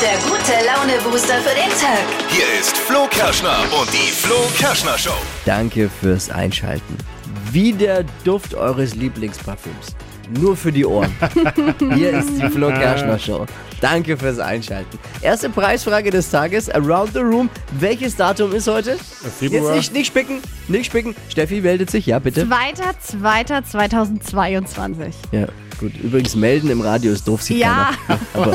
der gute Laune-Booster für den Tag. Hier ist Flo Kerschner und die Flo Kerschner Show. Danke fürs Einschalten. Wie der Duft eures Lieblingsparfüms. Nur für die Ohren. Hier ist die Flo Kerschner Show. Danke fürs Einschalten. Erste Preisfrage des Tages, Around the Room. Welches Datum ist heute? Jetzt Februar. nicht, nicht spicken, nicht spicken. Steffi meldet sich, ja bitte. 2.2.2022. Ja, gut. Übrigens, melden im Radio ist doof, sieht Ja. keiner. Aber,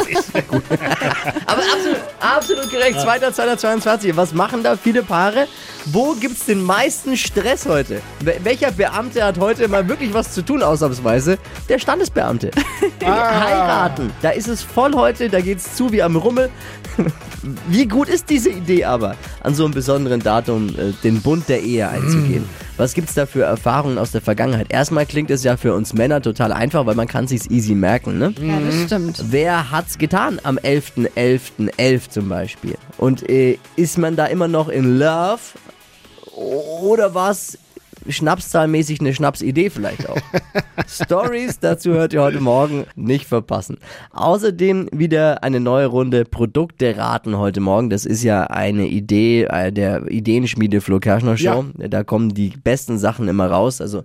aber absolut, absolut korrekt. 2.2.22. Was machen da viele Paare? Wo gibt's den meisten Stress heute? Wel- Welcher Beamte hat heute mal wirklich was zu tun, ausnahmsweise? Der Standesbeamte. Heiraten. Da ist es voll heute, da geht's zu wie am Rummel. Wie gut ist diese Idee aber, an so einem besonderen Datum äh, den Bund der Ehe einzugehen? Was gibt's da für Erfahrungen aus der Vergangenheit? Erstmal klingt es ja für uns Männer total einfach, weil man kann sich's easy merken, ne? Ja, das stimmt. Wer hat's getan am 11.11.11 zum Beispiel? Und äh, ist man da immer noch in Love? Oder war's schnapszahlmäßig eine Schnapsidee vielleicht auch? Stories dazu hört ihr heute Morgen nicht verpassen. Außerdem wieder eine neue Runde Produkte raten heute Morgen. Das ist ja eine Idee äh, der Ideenschmiede Flo Kerschner Show. Da kommen die besten Sachen immer raus. Also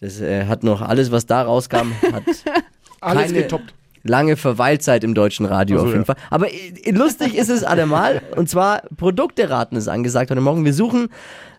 das äh, hat noch alles, was da rauskam, hat Alles keine getoppt. lange Verweilzeit im deutschen Radio so, auf jeden ja. Fall. Aber äh, lustig ist es allemal. Und zwar Produkte raten ist angesagt heute Morgen. Wir suchen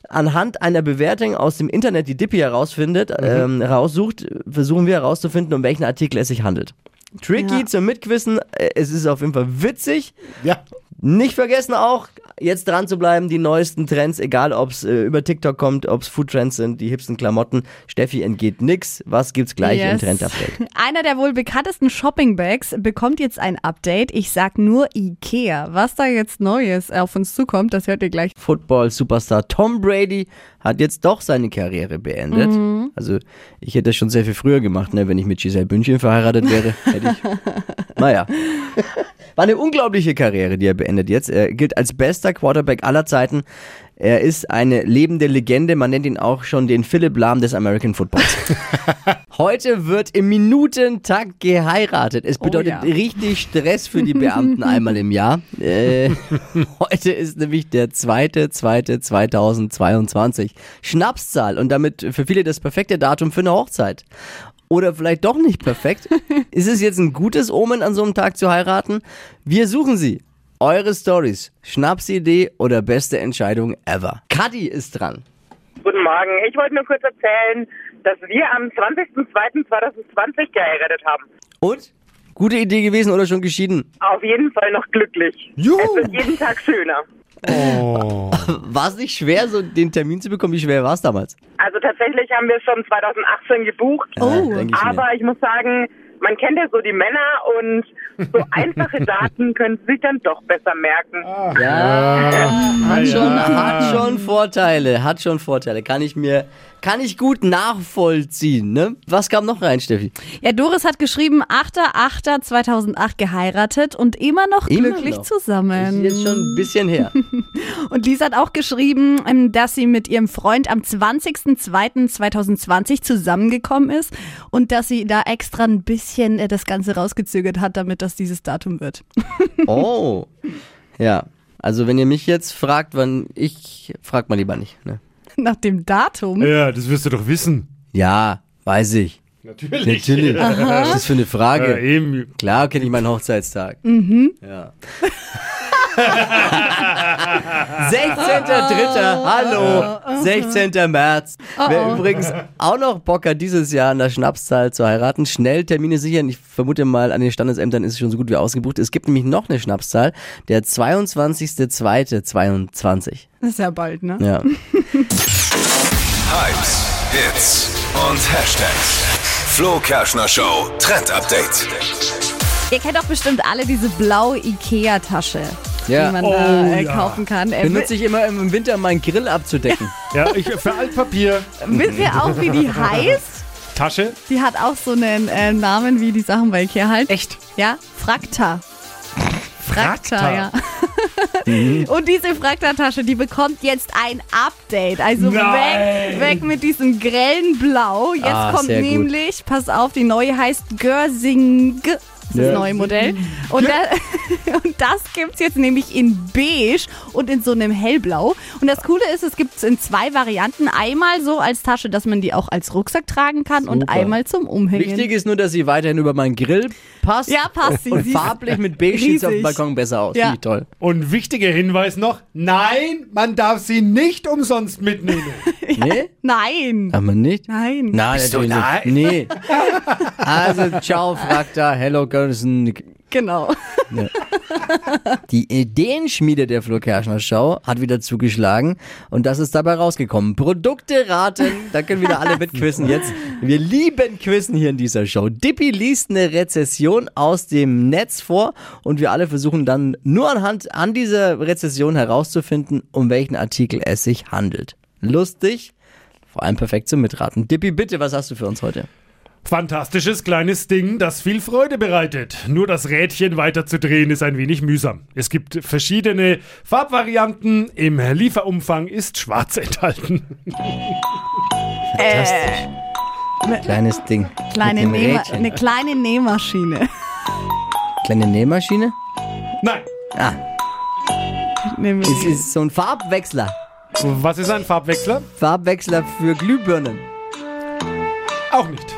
anhand einer Bewertung aus dem Internet, die Dippy herausfindet, ähm, raussucht, versuchen wir herauszufinden, um welchen Artikel es sich handelt. Tricky Ja. zum Mitquissen. Äh, Es ist auf jeden Fall witzig. Ja. Nicht vergessen auch, jetzt dran zu bleiben, die neuesten Trends, egal ob es äh, über TikTok kommt, ob es Foodtrends sind, die hipsten Klamotten. Steffi entgeht nix. Was gibt's gleich im Yes. Trendupdate? Einer der wohl bekanntesten Shopping-Bags bekommt jetzt ein Update. Ich sag nur Ikea. Was da jetzt Neues auf uns zukommt, das hört ihr gleich. Football-Superstar Tom Brady hat jetzt doch seine Karriere beendet. Also ich hätte das schon sehr viel früher gemacht, ne? wenn ich mit Giselle Bündchen verheiratet wäre. Hätte ich. naja. War eine unglaubliche Karriere, die er beendet jetzt. Er gilt als bester Quarterback aller Zeiten. Er ist eine lebende Legende. Man nennt ihn auch schon den Philipp Lahm des American Footballs. Heute wird im Minutentakt geheiratet. Es bedeutet ja. richtig Stress für die Beamten einmal im Jahr. Äh, heute ist nämlich der 2.2.2022. Schnapszahl und damit für viele das perfekte Datum für eine Hochzeit. Oder vielleicht doch nicht perfekt. ist es jetzt ein gutes Omen, an so einem Tag zu heiraten? Wir suchen sie. Eure Stories. Schnapsidee oder beste Entscheidung ever. Kadi ist dran. Guten Morgen. Ich wollte nur kurz erzählen, dass wir am 20.02.2020 geheiratet haben. Und? Gute Idee gewesen oder schon geschieden? Auf jeden Fall noch glücklich. Juhu. Es wird jeden Tag schöner. Oh. War es nicht schwer, so den Termin zu bekommen? Wie schwer war es damals? Also tatsächlich haben wir schon 2018 gebucht. Oh. denk ich mir. aber ich muss sagen, man kennt ja so die Männer und so einfache Daten können sie sich dann doch besser merken. Ja, hat, ja. schon, hat schon Vorteile, hat schon Vorteile. Kann ich mir, kann ich gut nachvollziehen, ne? Was kam noch rein, Steffi? Ja, Doris hat geschrieben, 8.8.2008 geheiratet und immer noch Immer glücklich noch. zusammen. Ist jetzt schon ein bisschen her. Und Lisa hat auch geschrieben, ähm, dass sie mit ihrem Freund am 20.02.2020 zusammengekommen ist und dass sie da extra ein bisschen äh, das Ganze rausgezögert hat, damit das dieses Datum wird. Oh. Ja. Also wenn ihr mich jetzt fragt, wann ich, fragt mal lieber nicht. Ne? Nach dem Datum? Ja, das wirst du doch wissen. Ja, weiß ich. Natürlich. Natürlich. Was ist das für eine Frage? Ja, eben. Klar kenne ich meinen Hochzeitstag. Mhm. Ja. 16.3. Hallo. 16. März. Wer übrigens auch noch Bock hat, dieses Jahr an der Schnapszahl zu heiraten, schnell Termine sichern. Ich vermute mal, an den Standesämtern ist es schon so gut wie ausgebucht. Es gibt nämlich noch eine Schnapszahl, der 22.2.22. Das ist ja bald, ne? Ja. Hypes, Hits und Hashtags. Flo Kerschner Show Trend Update. Ihr kennt doch bestimmt alle diese blaue Ikea-Tasche, Ja. die man Oh, da äh, ja. kaufen kann. Äh, Benutze ich immer im Winter, um meinen Grill abzudecken. Ja, ich, für Altpapier. Wisst ihr auch, wie die heißt? Tasche. Die hat auch so einen äh, Namen wie die Sachen bei Ikea halt. Echt? Ja, Frakta. Frakta, Frakta. ja. Und diese Frakta-Tasche, die bekommt jetzt ein Update. Also weg, Nein. weg mit diesem grellen Blau. Jetzt Ah, kommt sehr gut. nämlich, pass auf, die neue heißt Görsing das Ja. neue Modell. Und, da, und das gibt's jetzt nämlich in beige und in so einem hellblau. Und das Coole ist, es gibt's in zwei Varianten. Einmal so als Tasche, dass man die auch als Rucksack tragen kann und Super. einmal zum Umhängen. Wichtig ist nur, dass sie weiterhin über meinen Grill passt. Ja, passt sie. Und Sie farblich mit beige sieht auf dem. Balkon besser aus. Ja. Finde ich toll. Und wichtiger Hinweis noch: Nein, man darf sie nicht umsonst mitnehmen. Nee? Nein. Aber nicht? Nein. Nein, Bist du natürlich nicht. Nee. Also, ciao, Frakta, hello, Gerson. Genau. Die Ideenschmiede der Flo Kerschner Show hat wieder zugeschlagen und das ist dabei rausgekommen. Produkte raten, da können wieder alle mitquissen jetzt. Wir lieben Quizzen hier in dieser Show. Dippy liest eine Rezession aus dem Netz vor und wir alle versuchen dann nur anhand an dieser Rezession herauszufinden, um welchen Artikel es sich handelt. Lustig, vor allem perfekt zum Mitraten. Dippy, bitte, was hast du für uns heute? Fantastisches kleines Ding, das viel Freude bereitet. Nur das Rädchen weiterzudrehen ist ein wenig mühsam. Es gibt verschiedene Farbvarianten. Im Lieferumfang ist schwarz enthalten. Fantastisch. Kleines Ding. Kleine Mit dem Nähma Rädchen. eine kleine Nähmaschine. Kleine Nähmaschine? Nein. Ah, Nämlich. es ist so ein Farbwechsler. Was ist ein Farbwechsler? Farbwechsler für Glühbirnen. Auch nicht.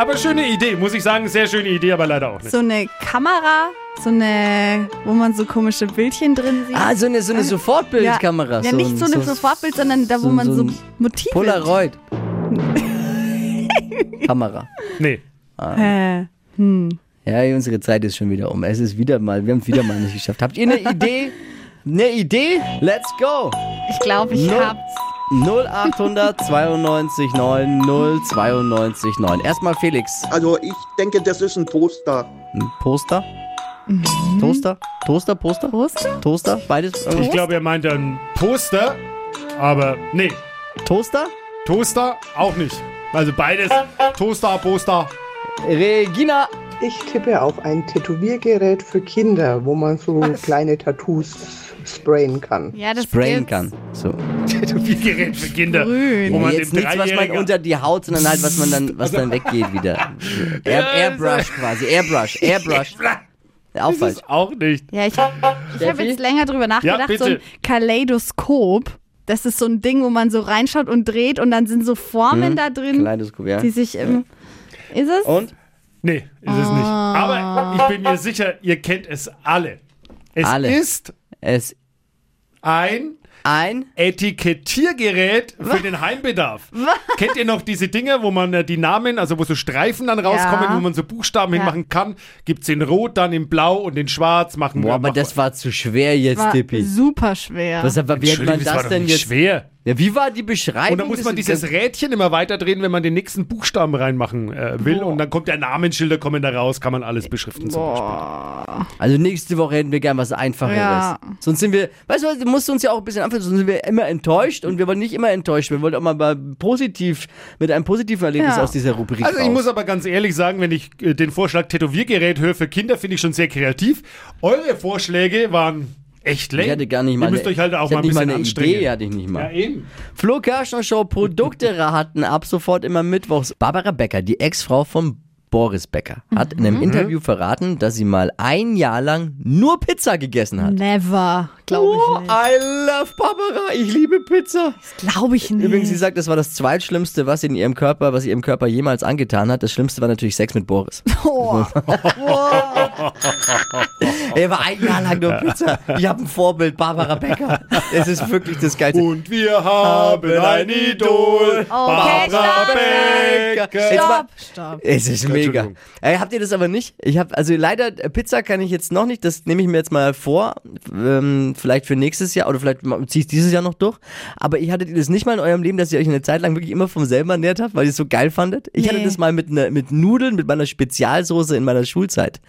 Aber schöne Idee, muss ich sagen. Sehr schöne Idee, aber leider auch nicht. So eine Kamera, so eine, wo man so komische Bildchen drin sieht. Ah, so eine, so eine Sofortbildkamera. Ja, nicht so eine Sofortbild, sondern da, wo so- man so so, Motive. Polaroid. Kamera. Nee. Äh, Ja, unsere Zeit ist schon wieder um. Es ist wieder mal, wir haben es wieder mal nicht geschafft. Habt ihr eine Idee? Eine Idee? Let's go! ich glaube, ich No. hab's. 0800 92 9 092 9. Erstmal Felix. Also ich denke, das ist ein Toaster. Ein Poster? Toaster? Toaster? Poster? Poster? Toaster? Beides? irgendwo? Ich glaube, er meint ein Poster, aber nee. Toaster? Toaster auch nicht. Also beides. Toaster, Poster. Regina. Ich tippe auf ein Tätowiergerät für Kinder, wo man so kleine Tattoos sprayen kann. Ja, das Sprayen gibt's. kann. So. Tätowiergerät für Kinder. Grün. Wo man jetzt nichts, was man unter die Haut, sondern halt, was man dann, was dann weggeht wieder. Air, Airbrush quasi. Airbrush. Airbrush. Auch Das falsch. ist auch nicht. Ja, ich, ich habe jetzt länger drüber nachgedacht. bitte. so ein Kaleidoskop. Das ist so ein Ding, wo man so reinschaut und dreht und dann sind so Formen da drin, Kaleidoskop, ja. die sich im. Ist es? Und? Nee, ist es nicht. Aber ich bin mir sicher, ihr kennt es alle. Es Alle. ist Es ein ein Etikettiergerät für den Heimbedarf. Kennt ihr noch diese Dinger, wo man äh, die Namen, also wo so Streifen dann rauskommen, Ja. wo man so Buchstaben Ja. hinmachen kann? Gibt's in Rot, dann in Blau und in Schwarz machen Boah, wir. aber machen das war zu schwer jetzt, war Dippi. super schwer. Was, aber wie hat man Entschuldigung, das war das doch denn nicht jetzt? schwer. Ja, wie war die Beschreibung? Und dann muss man dieses Rädchen immer weiterdrehen, wenn man den nächsten Buchstaben reinmachen äh, will. Und dann kommt der Namensschilder kommen da raus, kann man alles beschriften zum Beispiel. Also nächste Woche hätten wir gern was Einfacheres. Ja. Sonst sind wir, weißt du was, du musst uns ja auch ein bisschen anfangen, sonst sind wir immer enttäuscht und wir wollen nicht immer enttäuscht. Wir wollen auch mal mal positiv, mit einem positiven Erlebnis Ja. aus dieser Rubrik Also ich raus. muss aber ganz ehrlich sagen, wenn ich äh, den Vorschlag Tätowiergerät höre für Kinder, finde ich schon sehr kreativ. Eure Vorschläge waren echt lame. ich hatte gar nicht mal Ihr müsst euch halt auch mal ein nicht mal bisschen eine anstrengen. Idee, hatte ich nicht mal. Ja, eben. Flo Kerschner Show Produkte raten ab sofort immer mittwochs. Barbara Becker, die Ex-Frau von Boris Becker, hat in Mhm. einem Interview verraten, dass sie mal ein Jahr lang nur Pizza gegessen hat. Never, glaube Oh, ich nicht. I love Barbara. Ich liebe Pizza. Glaube ich nicht. Übrigens, sie sagt, das war das zweitschlimmste, was sie in ihrem Körper, was sie ihrem Körper jemals angetan hat. Das Schlimmste war natürlich Sex mit Boris. Oh. Er war ein Jahr lang nur Pizza. Ich habe ein Vorbild, Barbara Becker. Es ist wirklich das Geilste. Und wir haben ein Idol, Barbara stopp. Becker. Jetzt mal- Stopp, stopp. Es ist mega. Äh, habt ihr das aber nicht? Ich habe also leider äh, Pizza kann ich jetzt noch nicht. Das nehme ich mir jetzt mal vor. Ähm, vielleicht für nächstes Jahr oder vielleicht ziehe ich dieses Jahr noch durch. Aber ich hattet ihr das nicht mal in eurem Leben, dass ihr euch eine Zeit lang wirklich immer vom selber ernährt habt, weil ihr es so geil fandet? Ich hatte Nee. das mal mit, ne, mit Nudeln, mit meiner Spezialsoße in meiner Schulzeit.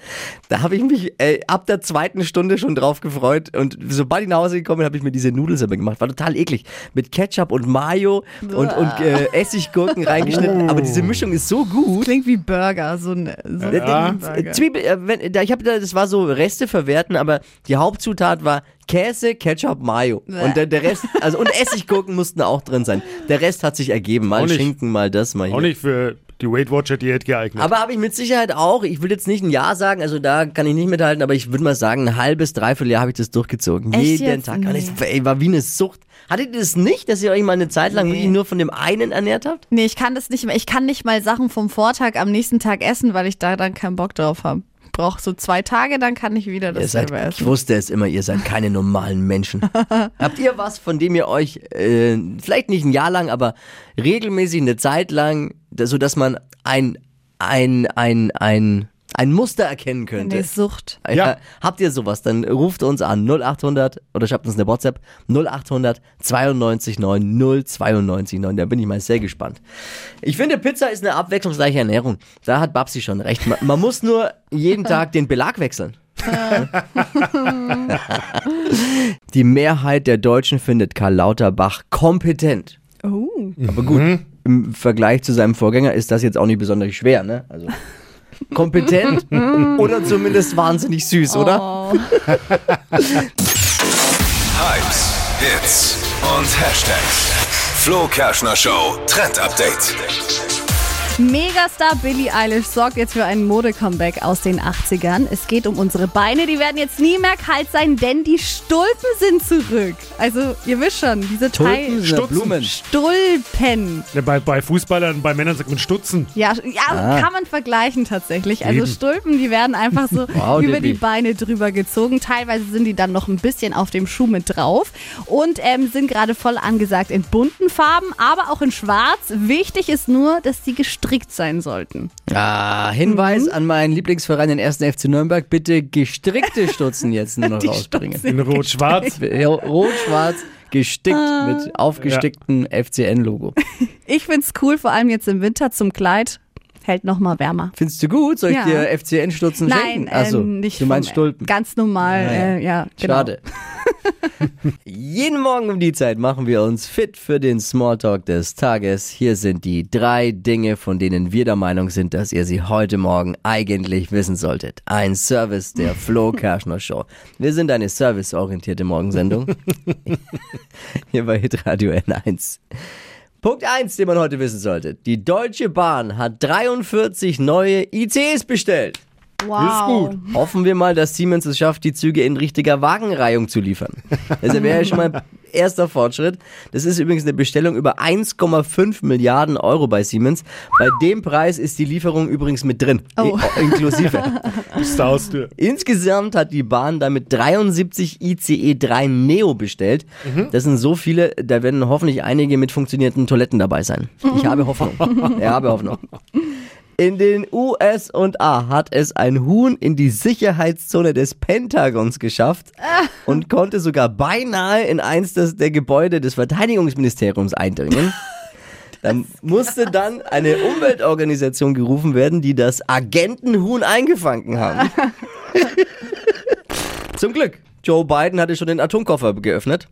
Da habe ich mich äh, ab der zweiten Stunde schon drauf gefreut und sobald ich nach Hause gekommen bin, habe ich mir diese Nudeln selber gemacht. War total eklig. Mit Ketchup und Mayo und, und äh, Essiggurken reingeschnitten. Aber diese Mischung ist so gut. Klingt wie Burger, so ein so ein Äh, Burger. Zwiebel, äh, wenn, da, ich habe da, das war so Reste verwerten, aber die Hauptzutat war Käse, Ketchup, Mayo. Und der, der Rest, also und Essiggurken mussten auch drin sein. Der Rest hat sich ergeben. Mal nicht. Schinken, mal das, mal hier. Auch nicht für Die Weight Watcher Diät geeignet. Aber habe ich mit Sicherheit auch. Ich will jetzt nicht ein Jahr sagen, also da kann ich nicht mithalten, aber ich würde mal sagen, ein halbes, dreiviertel Jahr habe ich das durchgezogen. Echt Jeden jetzt? Tag. Nee. Und es ey, war wie eine Sucht. Hattet ihr das nicht, dass ihr euch mal eine Zeit lang Nee. wirklich nur von dem einen ernährt habt? Nee, ich kann das nicht mehr. Ich kann nicht mal Sachen vom Vortag am nächsten Tag essen, weil ich da dann keinen Bock drauf habe. Brauche so zwei Tage, dann kann ich wieder Ihr seid, dasselbe ich essen. wusste es immer, ihr seid keine normalen Menschen. Habt ihr was, von dem ihr euch äh, vielleicht nicht ein Jahr lang, aber regelmäßig eine Zeit lang, da- so dass man ein ein ein ein ein Muster erkennen könnte? Nee, Sucht. Ja. Ja. Habt ihr sowas, dann ruft uns an 0800 oder schreibt uns eine WhatsApp 0800 92 9 092 9. Da bin ich mal sehr gespannt. Ich finde, Pizza ist eine abwechslungsreiche Ernährung. Da hat Babsi schon recht. Man, man muss nur jeden Tag den Belag wechseln. Die Mehrheit der Deutschen findet Karl Lauterbach kompetent. Oh. Aber gut, im Vergleich zu seinem Vorgänger ist das jetzt auch nicht besonders schwer, ne? Also kompetent oder zumindest wahnsinnig süß, oder? Hypes, Hits und Hashtags. Flo Kerschner Show Trend Update. Megastar Billie Eilish sorgt jetzt für ein Mode-Comeback aus den 80ern. Es geht um unsere Beine, die werden jetzt nie mehr kalt sein, denn die Stulpen sind zurück. Also, ihr wisst schon, diese Tulpen Teil sind ja Stutzen. Blumen. Stulpen. Ja, bei, bei Fußballern, bei Männern sagt man Stutzen. Ja, ja kann man vergleichen tatsächlich. Also Eben. Stulpen, die werden einfach so Wow, über Debbie. die Beine drüber gezogen. Teilweise sind die dann noch ein bisschen auf dem Schuh mit drauf und ähm, sind gerade voll angesagt in bunten Farben, aber auch in schwarz. Wichtig ist nur, dass die gestrickt sein sollten. Ah, Hinweis an meinen Lieblingsverein, den 1. FC Nürnberg, bitte gestrickte Stutzen jetzt nur noch rausbringen. In Rot-Schwarz. Rot-schwarz, gestickt mit aufgesticktem FCN-Logo. Ich find's cool, vor allem jetzt im Winter zum Kleid. Hält noch mal wärmer. Findest du gut? Soll ich Ja. dir FCN-Stutzen Nein, schenken? Achso, ähm, nicht du meinst vom- Stulpen. Ganz normal, äh, ja, genau. Schade. Jeden Morgen um die Zeit machen wir uns fit für den Smalltalk des Tages. Hier sind die drei Dinge, von denen wir der Meinung sind, dass ihr sie heute Morgen eigentlich wissen solltet. Ein Service der Flo Kerschner Show. Wir sind eine serviceorientierte Morgensendung. Hier bei Hitradio N1. Punkt 1, den man heute wissen sollte. Die Deutsche Bahn hat 43 neue ICs bestellt. Wow. Hoffen wir mal, dass Siemens es schafft, die Züge in richtiger Wagenreihung zu liefern. Das wäre ja schon mal ein erster Fortschritt. Das ist übrigens eine Bestellung über 1,5 Milliarden Euro bei Siemens. Bei dem Preis ist die Lieferung übrigens mit drin, Oh. inklusive. Bis zur Haustür. Insgesamt hat die Bahn damit 73 ICE 3 Neo bestellt. Das sind so viele, da werden hoffentlich einige mit funktionierenden Toiletten dabei sein. Ich habe Hoffnung. Ich habe Hoffnung. In den USA hat es ein Huhn in die Sicherheitszone des Pentagons geschafft und konnte sogar beinahe in eins des, der Gebäude des Verteidigungsministeriums eindringen. Da musste dann eine Umweltorganisation gerufen werden, die das Agentenhuhn eingefangen haben. Zum Glück. Joe Biden hatte schon den Atomkoffer geöffnet,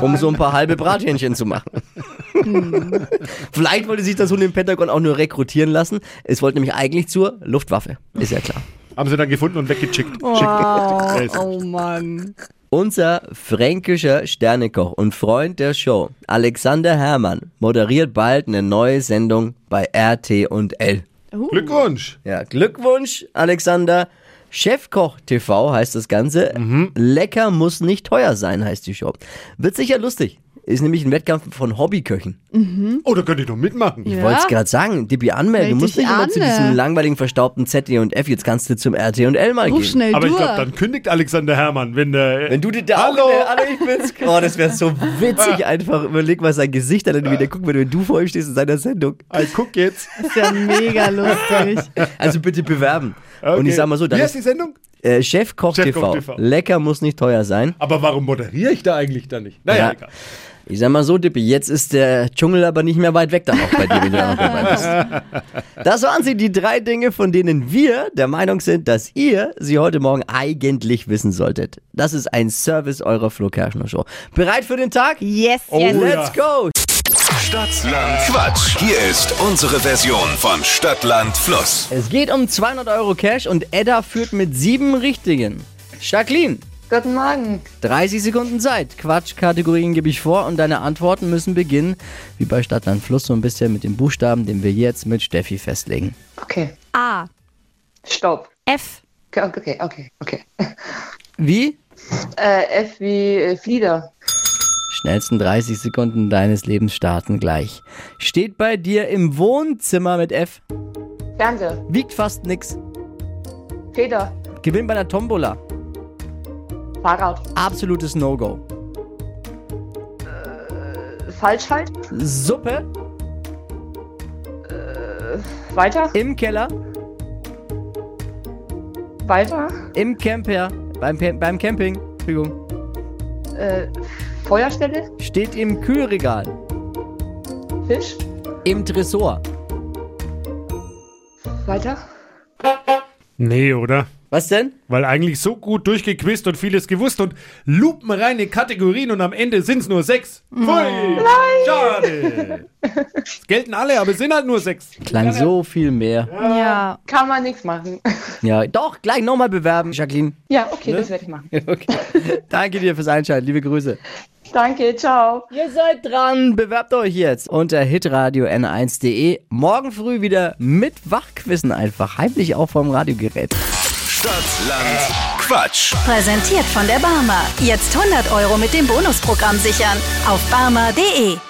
um so ein paar halbe Brathähnchen zu machen. Vielleicht wollte sich das Huhn im Pentagon auch nur rekrutieren lassen. Es wollte nämlich eigentlich zur Luftwaffe. Ist ja klar. Haben sie dann gefunden und weggeschickt. Wow. Schickt. Oh Mann. Unser fränkischer Sternekoch und Freund der Show, Alexander Herrmann, moderiert bald eine neue Sendung bei RT und L. Glückwunsch. Ja, Glückwunsch, Alexander. Chefkoch TV heißt das Ganze. Lecker muss nicht teuer sein, heißt die Show. Wird sicher lustig. Ist nämlich ein Wettkampf von Hobbyköchen. Oh, da könnt ihr doch mitmachen. Ich Ja. wollte es gerade sagen, Dippi anmelden. Du Meld musst dich nicht immer an, zu diesem langweiligen, verstaubten ZD und F. Jetzt kannst du zum RT und L mal Ruf gehen. schnell Aber ich durch. glaube, dann kündigt Alexander Herrmann, wenn der. Wenn du dir da Hallo. auch Hallo, ich bin's. Oh, das wäre so witzig einfach. Überleg mal sein Gesicht dann wieder gucken, wenn du vor ihm stehst in seiner Sendung. Ey, guck jetzt. ist ja mega lustig. Also bitte bewerben. Und Okay. ich sag mal so, dann Wie heißt die Sendung? äh, Chefkoch Chefkoch TV. TV. Lecker muss nicht teuer sein. Aber warum moderiere ich da eigentlich da nicht? Naja, Ja. egal. Ich sag mal so, Dippi, jetzt ist der Dschungel aber nicht mehr weit weg dann auch bei dir, wenn du da noch dabei bist. Das waren sie, die drei Dinge, von denen wir der Meinung sind, dass ihr sie heute Morgen eigentlich wissen solltet. Das ist ein Service eurer Flo Kerschner Show. Bereit für den Tag? Yes, Oh, yes. ja. Let's go! Stadtland Quatsch. Hier ist unsere Version von Stadtland Fluss. Es geht um 200 Euro Cash und Edda führt mit sieben Richtigen. Jacqueline, Guten Morgen. 30 Sekunden Zeit. Quatschkategorien gebe ich vor und deine Antworten müssen beginnen, wie bei Stadt, Land, Fluss, so ein bisschen mit dem Buchstaben, den wir jetzt mit Steffi festlegen. Okay. A. Stopp. F. Okay, okay, okay, okay. Wie? Äh, F wie äh, Flieder. Schnellsten 30 Sekunden deines Lebens starten gleich. Steht bei dir im Wohnzimmer mit F. Fernseher. Wiegt fast nix. Feder. Gewinn bei der Tombola. Fahrrad. Absolutes No-Go. Falschhalt. Suppe Weiter. im Keller, Weiter. im Camper, beim, beim Camping, Entschuldigung. Äh, Feuerstelle. Steht im Kühlregal, Fisch. im Tresor. Weiter. Nee, oder? Was denn? Weil eigentlich so gut durchgequizt und vieles gewusst und lupenreine Kategorien und am Ende sind es nur sechs. Pfui! Schade! Es gelten alle, aber es sind halt nur sechs. Klang so viel mehr. Ja. Kann man nichts machen. Ja, doch, gleich nochmal bewerben, Jacqueline. Ja, okay, das werde ich machen. Okay. Danke dir fürs Einschalten, liebe Grüße. Danke, ciao. Ihr seid dran, bewerbt euch jetzt unter hitradio n1.de. Morgen früh wieder mit Wachquissen einfach, heimlich auch vom Radiogerät. Stadt, Land, Quatsch. Präsentiert von der Barmer. Jetzt 100 Euro mit dem Bonusprogramm sichern. Auf barmer.de.